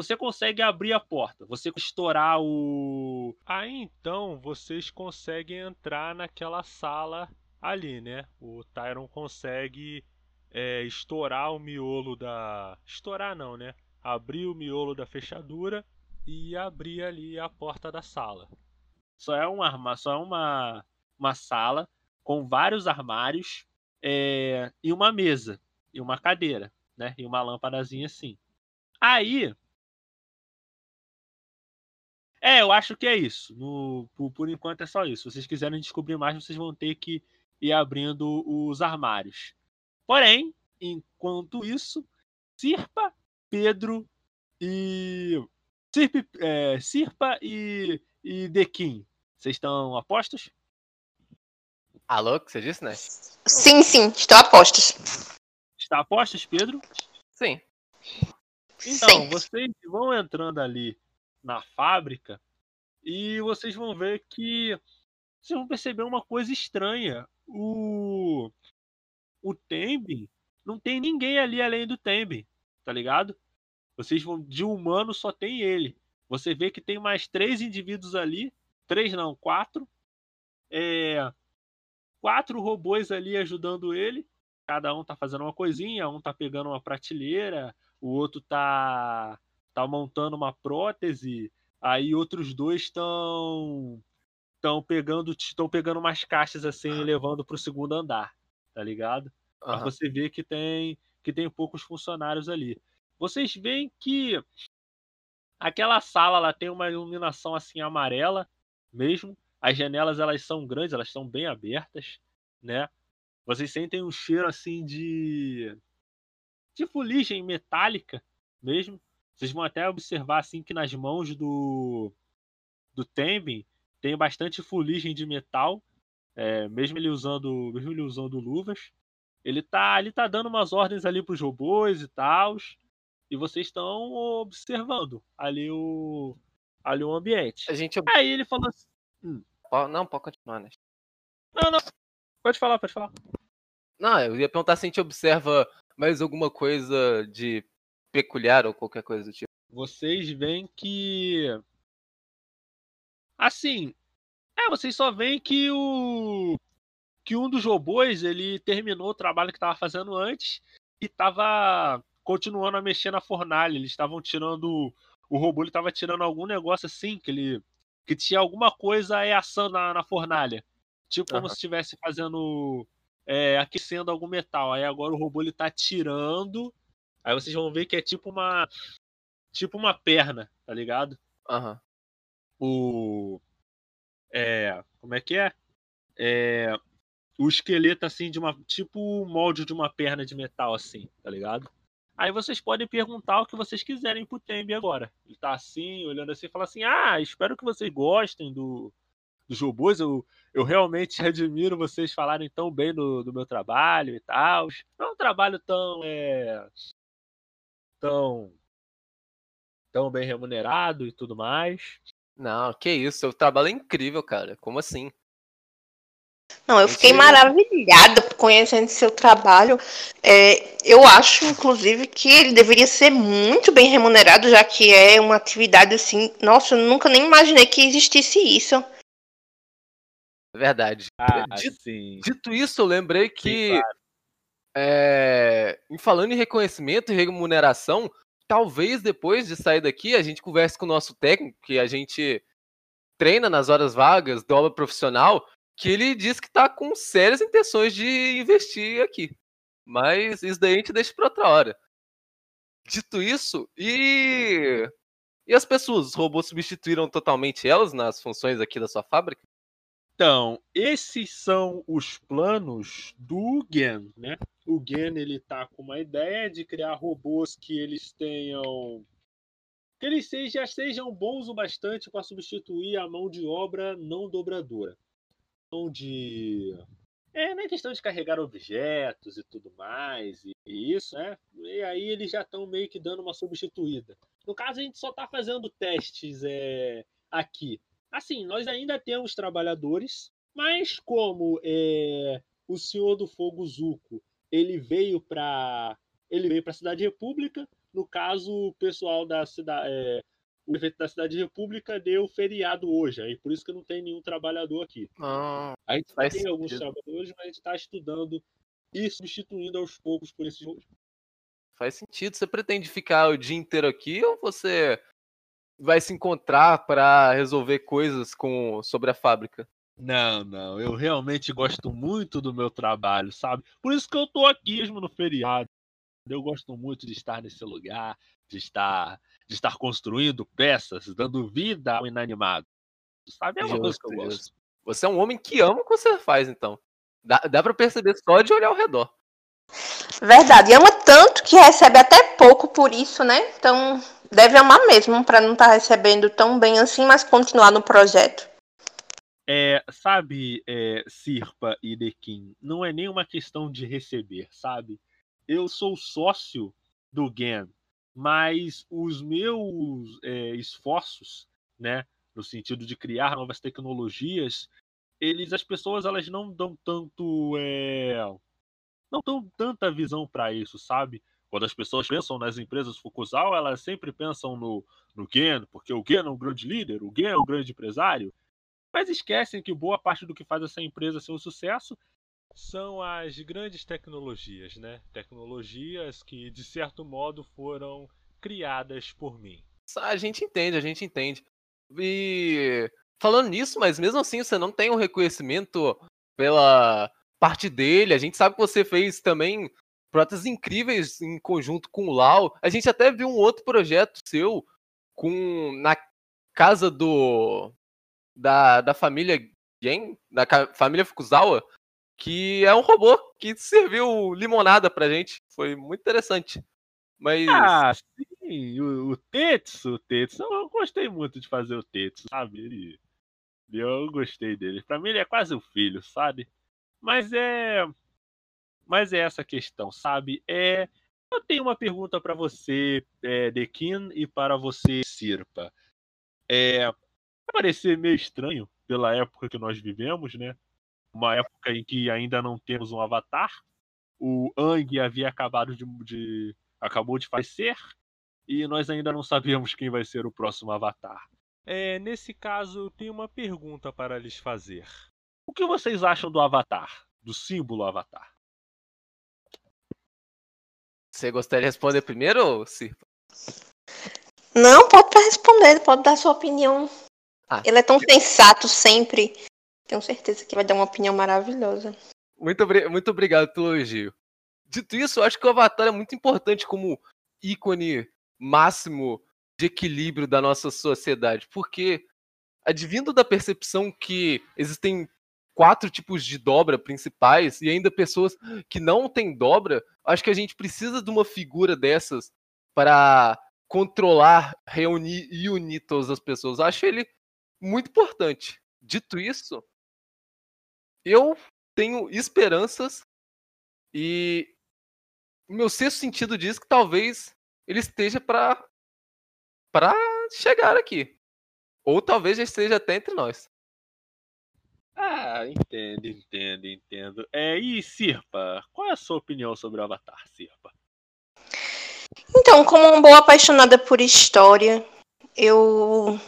Você consegue abrir a porta. Você estourar o. Aí então vocês conseguem entrar naquela sala ali, né? O Tyron consegue é, estourar o miolo da. Estourar não, né? Abrir o miolo da fechadura e abrir ali a porta da sala. Só é uma, só é uma, uma sala com vários armários é, e uma mesa e uma cadeira, né? E uma lâmpadazinha assim. Aí. É, eu acho que é isso. No, por, por enquanto é só isso. Se vocês quiserem descobrir mais, vocês vão ter que ir abrindo os armários. Porém, enquanto isso, Sirpa, Pedro e. Sirpe, é, Sirpa e, e Dequim. Vocês estão apostos? Alô, que você disse, né? Sim, sim, estou a postos. Está apostos, Pedro? Sim. Então, sim. vocês vão entrando ali na fábrica e vocês vão ver que vocês vão perceber uma coisa estranha. O o Tembin não tem ninguém ali além do Tembin, tá ligado? Vocês vão de humano só tem ele. Você vê que tem mais três indivíduos ali, três não, quatro. É, quatro robôs ali ajudando ele. Cada um tá fazendo uma coisinha, um tá pegando uma prateleira, o outro tá tá montando uma prótese, aí outros dois estão estão pegando estão pegando umas caixas assim e levando pro segundo andar, tá ligado? Mas Aham. você vê que tem que tem poucos funcionários ali. Vocês veem que aquela sala ela tem uma iluminação assim amarela mesmo. As janelas elas são grandes, elas são bem abertas, né? Vocês sentem um cheiro assim de de fuligem metálica mesmo. Vocês vão até observar assim que nas mãos do do Tembin tem bastante fuligem de metal, é, mesmo ele usando mesmo ele usando luvas. Ele tá ele tá dando umas ordens ali pros robôs e tal, e vocês estão observando ali o ali o ambiente. A gente. Aí ele falou assim, Ó, Não, pode continuar, né? não, não, pode falar, pode falar. Não, eu ia perguntar se a gente observa mais alguma coisa de peculiar ou qualquer coisa do tipo. vocês veem que. Assim. É, vocês só veem que o. Que um dos robôs ele terminou o trabalho que estava fazendo antes e estava continuando a mexer na fornalha. Eles estavam tirando. O robô ele estava tirando algum negócio assim, que ele. Que tinha alguma coisa aí assando na, na fornalha. Tipo como Aham. se estivesse fazendo. é, aquecendo algum metal. Aí agora o robô ele tá tirando. Aí vocês vão ver que é tipo uma. Tipo uma perna, tá ligado? Aham. O. É. Como é que é? É. O esqueleto assim de uma. Tipo o molde de uma perna de metal, assim, tá ligado? Aí vocês podem perguntar o que vocês quiserem pro Tembi agora. Ele tá assim, olhando assim e fala assim: Ah, espero que vocês gostem do, dos robôs. Eu, eu realmente admiro vocês falarem tão bem do, do meu trabalho e tal. Não é um trabalho tão. É, tão. tão bem remunerado e tudo mais. Não, que isso, seu trabalho é incrível, cara. Como assim? Não, eu fiquei maravilhada conhecendo seu trabalho. É, eu acho, inclusive, que ele deveria ser muito bem remunerado, já que é uma atividade assim. Nossa, eu nunca nem imaginei que existisse isso. É verdade. Ah, Dito- sim. Dito isso, eu lembrei que, Sim, é, em falando em reconhecimento e remuneração, talvez depois de sair daqui a gente converse com o nosso técnico, que a gente treina nas horas vagas, dobra profissional, que ele diz que está com sérias intenções de investir aqui. Mas isso daí a gente deixa para outra hora. Dito isso, e. E as pessoas? Os robôs substituíram totalmente elas nas funções aqui da sua fábrica? Então, esses são os planos do Gen, né? O Gen ele tá com uma ideia de criar robôs que eles tenham que eles sejam, sejam bons o bastante para substituir a mão de obra não dobradora. Então de é na questão de carregar objetos e tudo mais e, e isso, né? E aí eles já estão meio que dando uma substituída. No caso a gente só está fazendo testes é, aqui. Assim, nós ainda temos trabalhadores, mas como é, o Senhor do Fogo Zuko, ele veio para ele veio para a Cidade República, no caso o pessoal da cidade, é, o prefeito da Cidade República deu feriado hoje, aí por isso que não tem nenhum trabalhador aqui. Ah, A gente tem alguns sentido. trabalhadores, mas a gente está estudando e substituindo aos poucos por esses. Faz sentido. Você pretende ficar o dia inteiro aqui ou você vai se encontrar para resolver coisas com sobre a fábrica? Não, não, eu realmente gosto muito do meu trabalho, sabe? Por isso que eu tô aqui mesmo no feriado. Eu gosto muito de estar nesse lugar, de estar, de estar construindo peças, dando vida ao inanimado. Sabe? É uma coisa que eu Justo, gosto. Você é um homem que ama o que você faz, então. Dá, dá para perceber só de olhar ao redor. Verdade, e ama tanto que recebe até pouco por isso, né? Então, deve amar mesmo para não estar recebendo tão bem assim, mas continuar no projeto. É, sabe, é, Sirpa e Dequim, não é nem uma questão de receber, sabe? Eu sou sócio do GAN, mas os meus é, esforços, né, no sentido de criar novas tecnologias, eles, as pessoas, elas não dão tanto, é, não dão tanta visão para isso, sabe? Quando as pessoas pensam nas empresas Fukusal, elas sempre pensam no, no GAN, porque o GAN é um grande líder, o GAN é um grande empresário, mas esquecem que boa parte do que faz essa empresa ser um sucesso são as grandes tecnologias, né? Tecnologias que, de certo modo, foram criadas por mim. A gente entende, a gente entende. E falando nisso, mas mesmo assim você não tem um reconhecimento pela parte dele. A gente sabe que você fez também próteses incríveis em conjunto com o Lau. A gente até viu um outro projeto seu com na casa do da, da família Gen, da família Fukuzawa, que é um robô que serviu limonada pra gente. Foi muito interessante. Mas Ah, sim, o, o Tetsu, o Tetsu, eu gostei muito de fazer o Tetsu, sabe? Ele, eu gostei dele. Pra mim ele é quase um filho, sabe? Mas é, mas é essa questão, sabe? É, eu tenho uma pergunta pra você, é, e para você, Sirpa. É, vai parecer meio estranho pela época que nós vivemos, né? Uma época em que ainda não temos um avatar. O Ang havia acabado de, de acabou de falecer e nós ainda não sabemos quem vai ser o próximo avatar. É, nesse caso, eu tenho uma pergunta para lhes fazer. O que vocês acham do avatar? Do símbolo avatar? Você gostaria de responder primeiro, Sirpa? Não, pode estar respondendo, pode dar sua opinião. Ah. Ele é tão sensato sempre. Tenho certeza que vai dar uma opinião maravilhosa. Muito, muito obrigado pelo elogio. Dito isso, eu acho que o Avatar é muito importante como ícone máximo de equilíbrio da nossa sociedade, porque advindo da percepção que existem quatro tipos de dobra principais e ainda pessoas que não têm dobra, acho que a gente precisa de uma figura dessas para controlar, reunir e unir todas as pessoas. Acho ele muito importante. dito isso, eu tenho esperanças e o meu sexto sentido diz que talvez ele esteja para para chegar aqui. Ou talvez já esteja até entre nós. Ah, entendo, entendo, entendo. É, e Sirpa, qual é a sua opinião sobre o Avatar, Sirpa? Então, como uma boa apaixonada por história, eu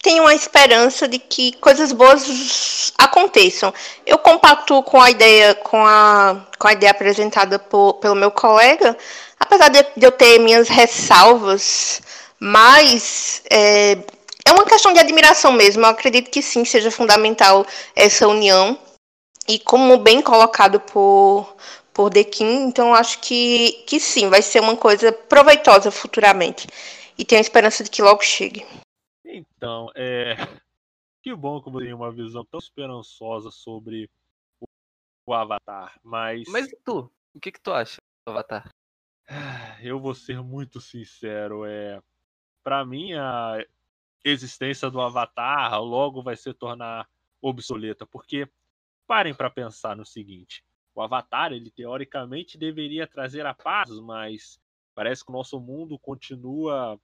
tenho a esperança de que coisas boas aconteçam. Eu compacto com a ideia, com a, com a ideia apresentada por, pelo meu colega, apesar de, de eu ter minhas ressalvas, mas é, é uma questão de admiração mesmo. Eu acredito que sim, seja fundamental essa união. E como bem colocado por, por The King, então acho que, que sim, vai ser uma coisa proveitosa futuramente. E tenho a esperança de que logo chegue. Então, é. Que bom que você tem uma visão tão esperançosa sobre o, o Avatar, mas. Mas e tu? O que, que tu acha do Avatar? Eu vou ser muito sincero, é. Pra mim, a existência do Avatar logo vai se tornar obsoleta, porque parem para pensar no seguinte: o Avatar, ele teoricamente deveria trazer a paz, mas parece que o nosso mundo continua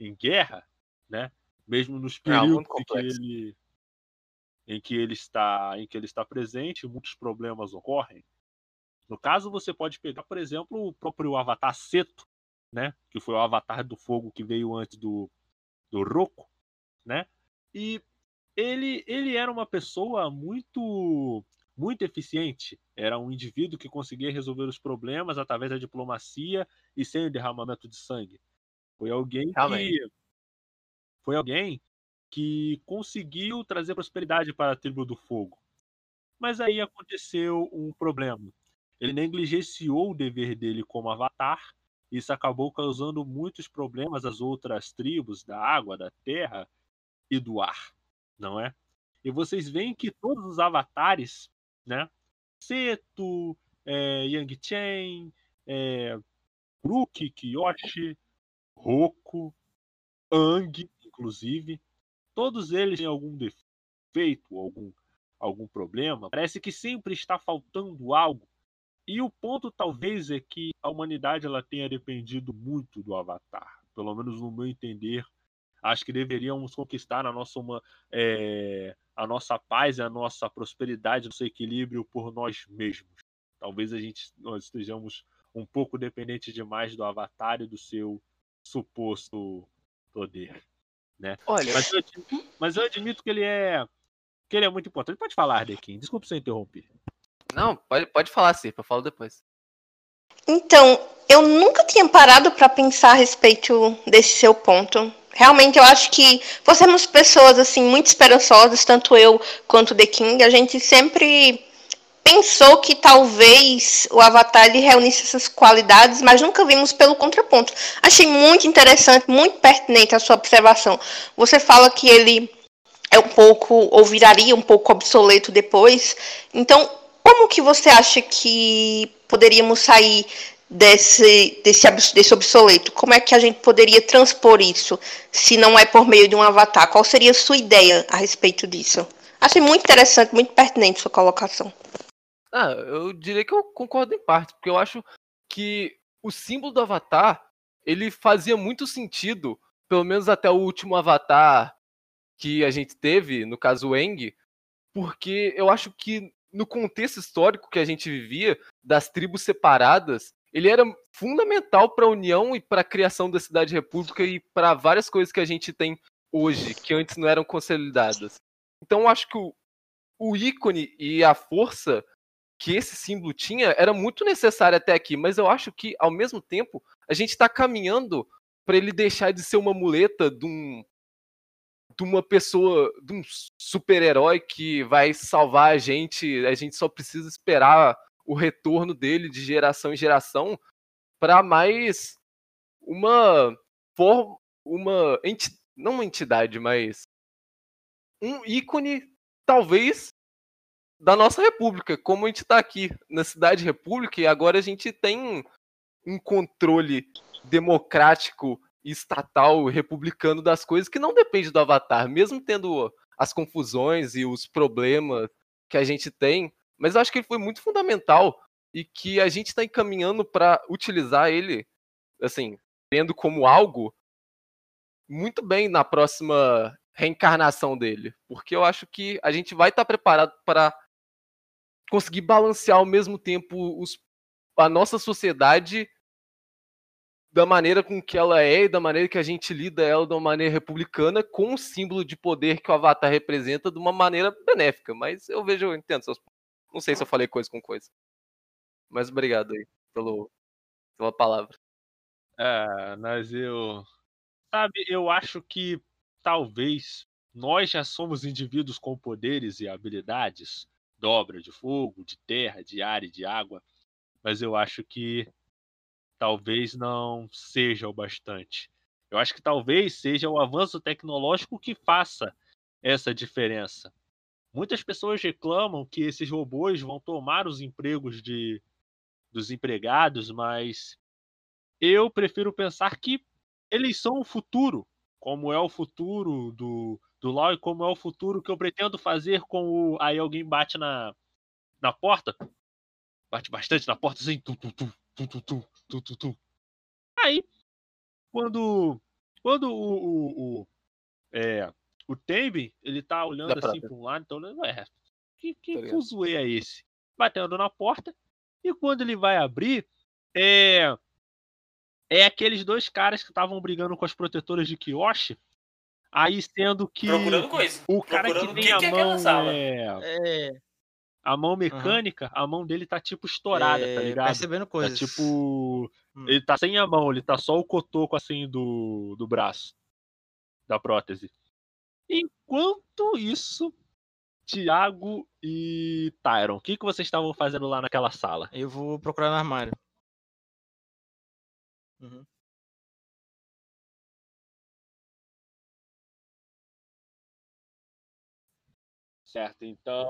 em guerra, né? Mesmo nos É períodos em que ele em que ele está em que ele está presente, muitos problemas ocorrem. No caso, você pode pegar, por exemplo, o próprio Avatar Seto, né? Que foi o Avatar do Fogo que veio antes do do Roku, né? E ele ele era uma pessoa muito muito eficiente. Era um indivíduo que conseguia resolver os problemas através da diplomacia e sem o derramamento de sangue. Foi alguém Realmente. que foi alguém que conseguiu trazer prosperidade para a tribo do fogo. Mas aí aconteceu um problema. Ele negligenciou o dever dele como avatar. Isso acabou causando muitos problemas às outras tribos da água, da terra e do ar, não é? E vocês veem que todos os avatares, né? Seto, é, Yang Chen, é, Brook, Kyoshi, Roku, Ang, inclusive, todos eles têm algum defeito, algum, algum problema. Parece que sempre está faltando algo. E o ponto talvez é que a humanidade ela tenha dependido muito do Avatar, pelo menos no meu entender. Acho que deveríamos conquistar a nossa, uma, é, a nossa paz e a nossa prosperidade, nosso equilíbrio por nós mesmos. Talvez a gente nós estejamos um pouco dependentes demais do Avatar e do seu suposto poder, né? Olha, Mas eu, mas eu admito que ele é que ele é muito importante. Pode falar, Dequim. Desculpa se eu interromper. Não, pode, pode falar, Cirpa, eu falo depois. Então, eu nunca tinha parado para pensar a respeito desse seu ponto. Realmente, eu acho que fôssemos pessoas assim muito esperançosas, tanto eu quanto The King, a gente sempre pensou que talvez o Avatar ele reunisse essas qualidades, mas nunca vimos pelo contraponto. Achei muito interessante, muito pertinente a sua observação. Você fala que ele é um pouco ou viraria um pouco obsoleto depois. Então, como que você acha que poderíamos sair desse, desse, desse obsoleto? Como é que a gente poderia transpor isso, se não é por meio de um avatar? Qual seria a sua ideia a respeito disso? Achei muito interessante, muito pertinente sua colocação. Ah, eu diria que eu concordo em parte, porque eu acho que o símbolo do Avatar, ele fazia muito sentido, pelo menos até o último Avatar que a gente teve, no caso o Eng, porque eu acho que no contexto histórico que a gente vivia, das tribos separadas, ele era fundamental para a união e para a criação da cidade república e para várias coisas que a gente tem hoje, que antes não eram consolidadas. Então acho que o, o ícone e a força que esse símbolo tinha era muito necessário até aqui, mas eu acho que, ao mesmo tempo, a gente está caminhando para ele deixar de ser uma muleta de, um, de uma pessoa, de um super-herói que vai salvar a gente, a gente só precisa esperar o retorno dele de geração em geração para mais uma forma, uma enti, não uma entidade, mas um ícone, talvez da nossa república, como a gente está aqui na cidade república e agora a gente tem um controle democrático, estatal, republicano das coisas que não depende do Avatar, mesmo tendo as confusões e os problemas que a gente tem, mas eu acho que ele foi muito fundamental e que a gente está encaminhando para utilizar ele, assim, tendo como algo muito bem na próxima reencarnação dele, porque eu acho que a gente vai estar tá preparado para conseguir balancear ao mesmo tempo os, a nossa sociedade da maneira com que ela é e da maneira que a gente lida ela de uma maneira republicana com o símbolo de poder que o Avatar representa de uma maneira benéfica. Mas eu vejo, eu entendo seus Não sei se eu falei coisa com coisa. Mas obrigado aí pelo, pela palavra. É, mas eu. Sabe, eu acho que talvez nós já somos indivíduos com poderes e habilidades dobra de fogo, de terra, de ar e de água. Mas eu acho que talvez não seja o bastante. Eu acho que talvez seja o avanço tecnológico que faça essa diferença. Muitas pessoas reclamam que esses robôs vão tomar os empregos de, dos empregados, mas eu prefiro pensar que eles são o futuro, como é o futuro do, do LoL e como é o futuro que eu pretendo fazer com o. Aí alguém bate na, na porta, bate bastante na porta assim, tu, tu, tu, tu, tu, tu, tu, tu, tu. Aí, quando, quando o, o, o, é, o Tembe, ele tá olhando Dá assim pra- um lado, então olhando, ué, que, que Tá fuzuê é esse? Batendo na porta, e quando ele vai abrir, é, é aqueles dois caras que estavam brigando com as protetoras de Kyoshi, aí sendo que Procurando coisa. o cara que procurando o tem que a que é aquela mão sala. é, É, a mão mecânica, a mão dele tá tipo estourada, tá é, ligado? percebendo Tá coisas. tipo. Hum. Ele tá sem a mão, ele tá só o cotoco assim do, do braço. Da prótese. Enquanto isso, Thiago e Tyron, o que, que vocês estavam fazendo lá naquela sala? Eu vou procurar no armário. Uhum. Certo, então.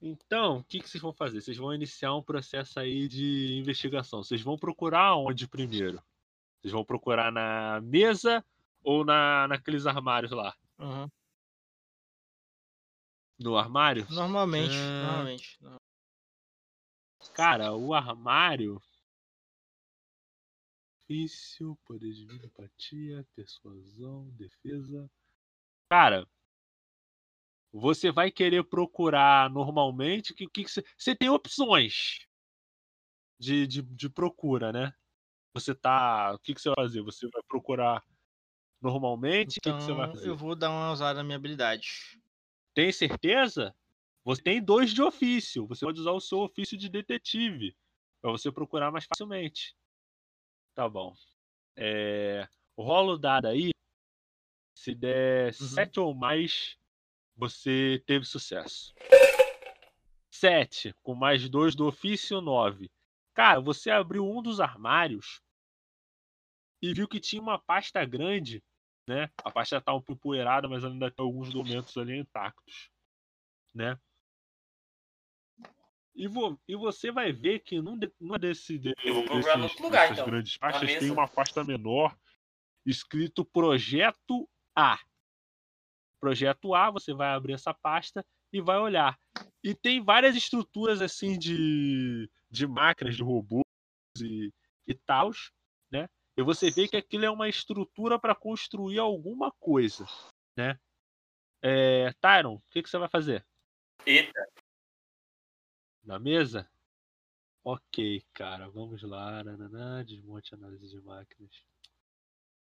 Então, o que, que vocês vão fazer? Vocês vão iniciar um processo aí de investigação. Vocês vão procurar onde primeiro? Vocês vão procurar na mesa ou na, naqueles armários lá? Uhum. No armário? Normalmente, Ah. normalmente. Cara, o armário. Ofício, poder de vida, empatia, persuasão, defesa. Cara, você vai querer procurar normalmente. que, que, que você, você tem opções de, de, de procura, né? Você tá. O que, que você vai fazer? Você vai procurar normalmente? O que, que você vai Então, fazer? eu vou dar uma usada na minha habilidade. Tem certeza? Você tem dois de ofício. Você pode usar o seu ofício de detetive para você procurar mais facilmente. Tá bom. É... Rola o dado aí. Se der Uhum. sete ou mais, você teve sucesso. Sete, com mais dois do ofício, nove. Cara, você abriu um dos armários e viu que tinha uma pasta grande, né? A pasta tá um pouco empoeirada, mas ainda tem alguns documentos ali intactos, né? E, vo- e você vai ver que num, de, numa desse, de, Eu vou procurar desses- outro lugar, dessas então. grandes Na pastas tem uma pasta menor escrito Projeto A. Projeto A, você vai abrir essa pasta e vai olhar. E tem várias estruturas assim de, de máquinas, de robôs e, e tal, né? E você vê que aquilo é uma estrutura para construir alguma coisa, né? É, Tyron, o que, que você vai fazer? Eita. Na mesa? Ok, cara, vamos lá. Nananã, desmonte análise de máquinas.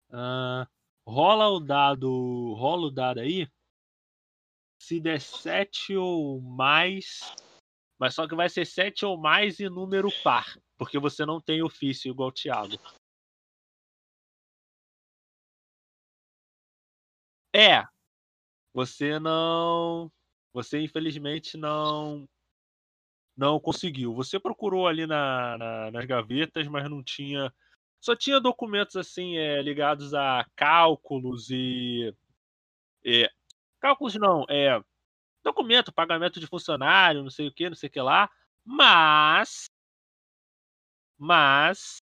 Ah, rola o dado. Rola o dado aí. Se der 7 ou mais. Mas só que vai ser 7 ou mais em número par. Porque você não tem ofício igual o Thiago. É. Você não. Você infelizmente não não conseguiu. Você procurou ali na, na- nas gavetas, mas não tinha. Só tinha documentos assim é, ligados a cálculos e. é, cálculos não, é. Documento, pagamento de funcionário, não sei o que, não sei o que lá. Mas. Mas.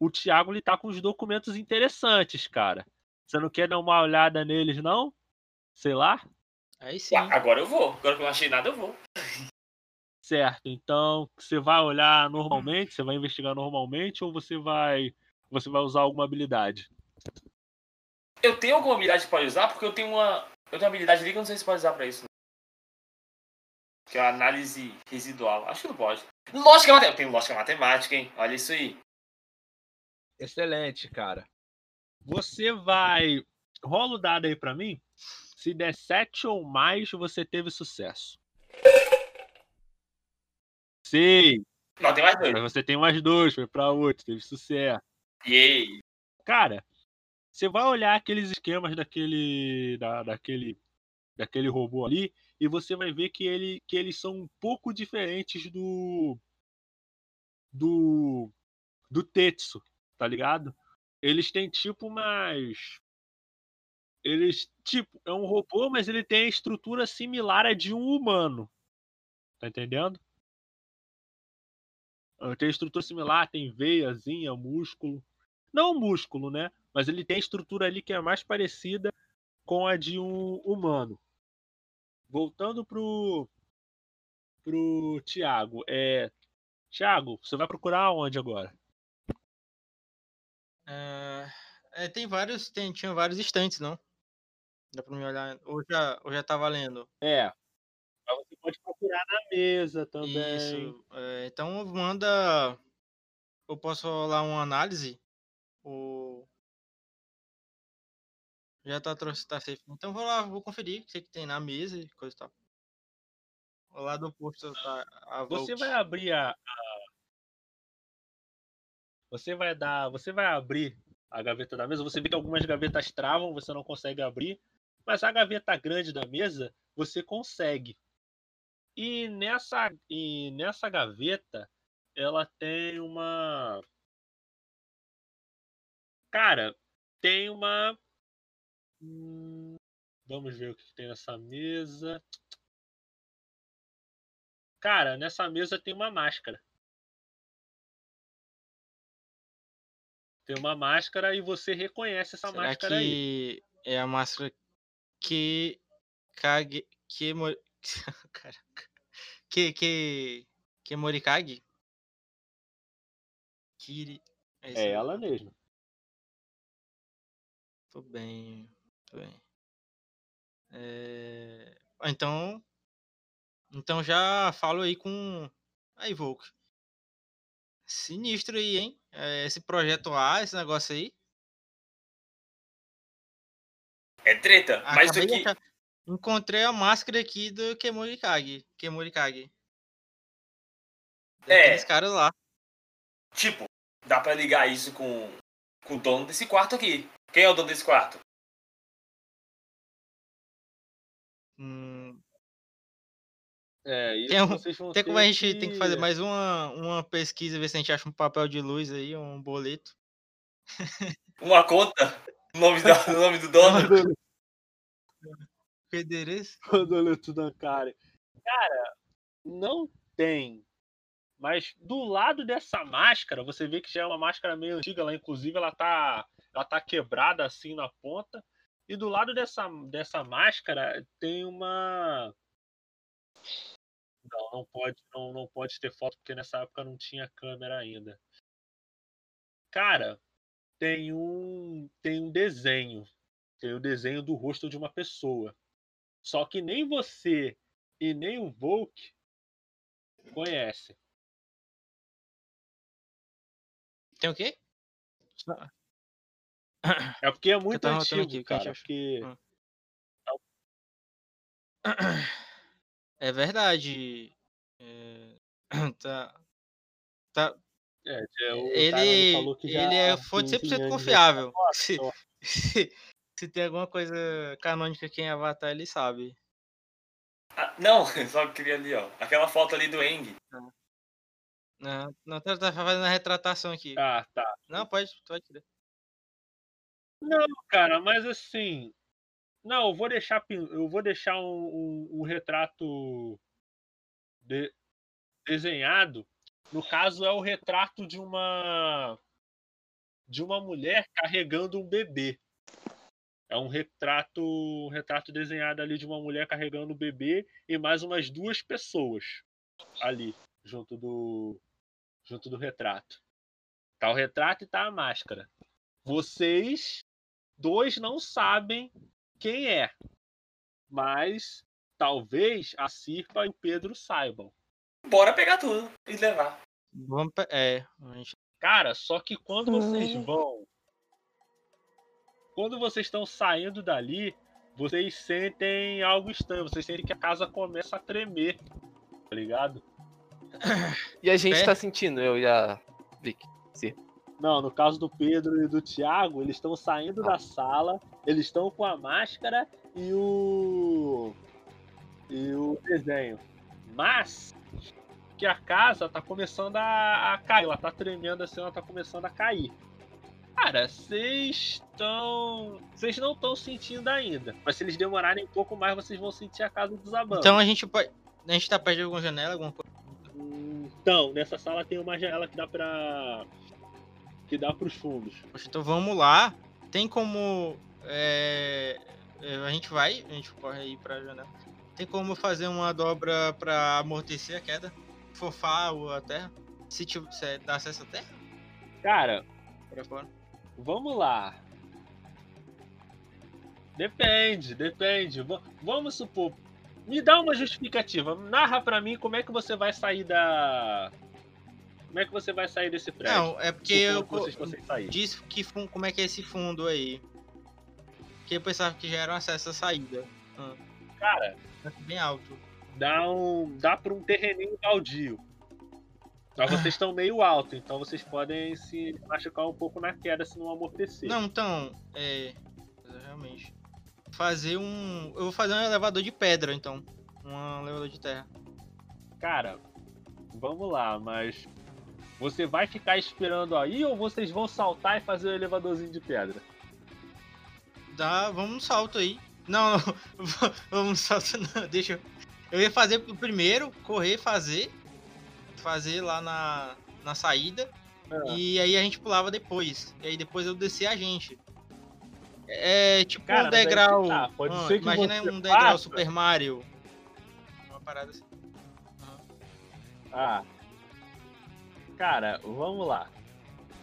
O Thiago ele tá com os documentos interessantes, cara. Você não quer dar uma olhada neles, não? Sei lá? Aí sim. Ué, agora eu vou. Agora que eu não achei nada, eu vou. Certo. Então, você vai olhar normalmente, você vai investigar normalmente ou você vai você vai usar alguma habilidade? Eu tenho alguma habilidade que pode usar, porque eu tenho uma. Eu tenho uma habilidade ali que eu não sei se pode usar pra isso. Que é a análise residual. Acho que não pode. Lógica matemática. Eu tenho lógica matemática, hein? Olha isso aí. Excelente, cara. Você vai rola o dado aí pra mim. Se der 7 ou mais, você teve sucesso. Sei. Não, tem mais dois. Mas você tem mais dois, foi pra outro, teve sucesso. Yay. Cara, você vai olhar aqueles esquemas daquele, da, daquele, daquele robô ali e você vai ver que, ele, que eles são um pouco diferentes do do do Tetsu, tá ligado? Eles têm tipo umas eles tipo é um robô, mas ele tem a estrutura similar à de um humano. Tá entendendo? Tem estrutura similar, tem veiazinha, músculo. Não músculo, né? Mas ele tem estrutura ali que é mais parecida com a de um humano. Voltando pro pro Thiago, é Thiago, você vai procurar onde agora? É, é, tem vários, tem, tinha vários estantes, não? Dá pra me olhar. Ou já, ou já tá valendo? É. Mas você pode procurar na mesa também. Isso. é, então manda. Eu posso rolar uma análise? O... Já tá, tá safe. Então vou lá, vou conferir o que tem na mesa e coisa e tal. O lado oposto tá a Você Volk. vai abrir a, a- Você vai dar. Você vai abrir a gaveta da mesa. Você vê que algumas gavetas travam, você não consegue abrir. Mas a gaveta grande da mesa, você consegue. E nessa, e nessa gaveta, ela tem uma. Cara, tem uma. Hum, Vamos ver o que tem nessa mesa. Cara, nessa mesa tem uma máscara. Tem uma máscara e você reconhece essa Será máscara aí. que é a máscara que Kage que Caraca. Que que que Morikage? Kiri é, É aí. ela mesmo. Tô bem, tô bem. É, ah, Então, então já falo aí com aí Volk. Sinistro aí, hein? É, Esse projeto A, esse negócio aí. É treta. Mas Acabei de aqui. achar- Encontrei a máscara aqui do Kemurikage. Kemurikage. É. Daqueles caras lá. Tipo, dá pra ligar isso com, com o dono desse quarto aqui. Quem é o dono desse quarto? Hum, É, isso Tem um- tem como a gente tem que fazer mais uma, uma pesquisa, ver se a gente acha um papel de luz aí, um boleto. Uma conta? O nome, da- o nome do dono? Com endereço? Rodoleto da cara. Cara, não tem. Mas do lado dessa máscara, você vê que já é uma máscara meio antiga, ela inclusive ela tá, ela tá quebrada assim na ponta. E do lado dessa, dessa máscara tem uma Não, não pode, não, não pode ter foto porque nessa época não tinha câmera ainda. Cara, tem um tem um desenho, tem o desenho do rosto de uma pessoa. Só que nem você e nem o Volk conhecem. Tem o quê? É porque é muito antigo, aqui que cara. achou. Porque Hum. É verdade. É, Tá. Tá. é, é, o Ele, Tyrone falou que já ele é fonte que os 100% Yankees confiável. já Se, se, se tem alguma coisa canônica aqui em Avatar, ele sabe. Ah, não, só queria ali, ó. Aquela foto ali do Eng. Não, não tá, tá fazendo a retratação aqui. Ah, tá. Não, pode, pode tirar. Não, cara, mas assim. Não, eu vou deixar, eu vou deixar um, um- um retrato de- desenhado. No caso, é o retrato de uma de uma mulher carregando um bebê. É um retrato, um retrato desenhado ali de uma mulher carregando o bebê e mais umas duas pessoas ali junto do junto do retrato. Tá o retrato e tá a máscara. Vocês dois não sabem quem é, mas talvez a Cirpa e o Pedro saibam. Bora pegar tudo e levar. Vamos, pe- é, gente- Cara, só que quando vocês vão. Quando vocês estão saindo dali, vocês sentem algo estranho. Vocês sentem que a casa começa a tremer. Tá ligado? E a gente É? tá sentindo, eu e a Vic. Não, no caso do Pedro e do Thiago, eles estão saindo Ah. da sala, eles estão com a máscara e o. e o desenho. Mas que a casa tá começando a, a cair, ela tá tremendo assim, ela tá começando a cair. Cara, vocês estão. Vocês não estão sentindo ainda. Mas se eles demorarem um pouco mais, vocês vão sentir a casa desabando. Então a gente pode. A gente tá perto de alguma janela, alguma coisa. Então, nessa sala tem uma janela que dá pra. Que dá pros fundos. Poxa, Então vamos lá. Tem como. é, é, a gente vai, a gente corre aí pra janela. Tem como fazer uma dobra pra amortecer a queda? Fofar a terra? Se, tiver, se dá acesso à terra? Cara, Pra fora. Vamos lá. Depende, depende. Va- vamos supor. Me dá uma justificativa. Narra pra mim como é que você vai sair da. Como é que você vai sair desse prédio? Não, é porque eu vocês disse que como é que é esse fundo aí. Porque eu pensava que já era um acesso à saída. Cara, Tá Bem alto. dá um. dá pra um terreninho baldio. Mas vocês estão meio alto, então vocês podem se machucar um pouco na queda se não amortecer. Não, então, é. Realmente. Fazer um. Eu vou fazer um elevador de pedra, então. Um elevador de terra. Cara, vamos lá, mas. Você vai ficar esperando aí ou vocês vão saltar e fazer o elevadorzinho de pedra? Dá, vamos no salto aí. Não, não. vamos no salto não. Deixa eu. Eu ia fazer primeiro, correr, fazer. Fazer lá na, na saída. Ah. E aí a gente pulava depois. E aí depois eu descer a gente. É tipo Cara, um degrau. tá, pode ah, ser que imagina um degrau faça. Super Mario. Uma parada assim. Ah. Cara, vamos lá.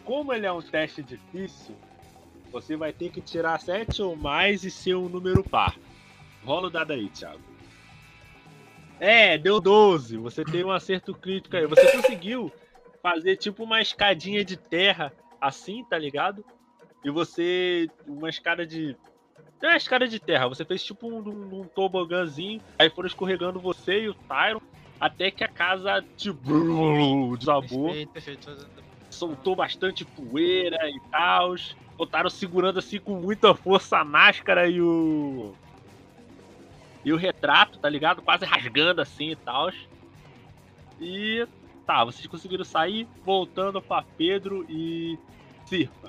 Como ele é um teste difícil, você vai ter que tirar 7 ou mais e ser um número par. Rola o dado aí, Thiago. É, deu 12. Você tem um acerto crítico aí. Você conseguiu fazer tipo uma escadinha de terra assim, tá ligado? E você. Uma escada de. Não é uma escada de terra, você fez tipo um, um, um tobogãzinho, aí foram escorregando você e o Tyron, até que a casa tipo, desabou Perfeito, perfeito. soltou bastante poeira e tal. Botaram segurando assim com muita força a máscara e o. E o retrato, tá ligado? Quase rasgando assim e tal. E. Tá, vocês conseguiram sair voltando pra Pedro e Cirpa.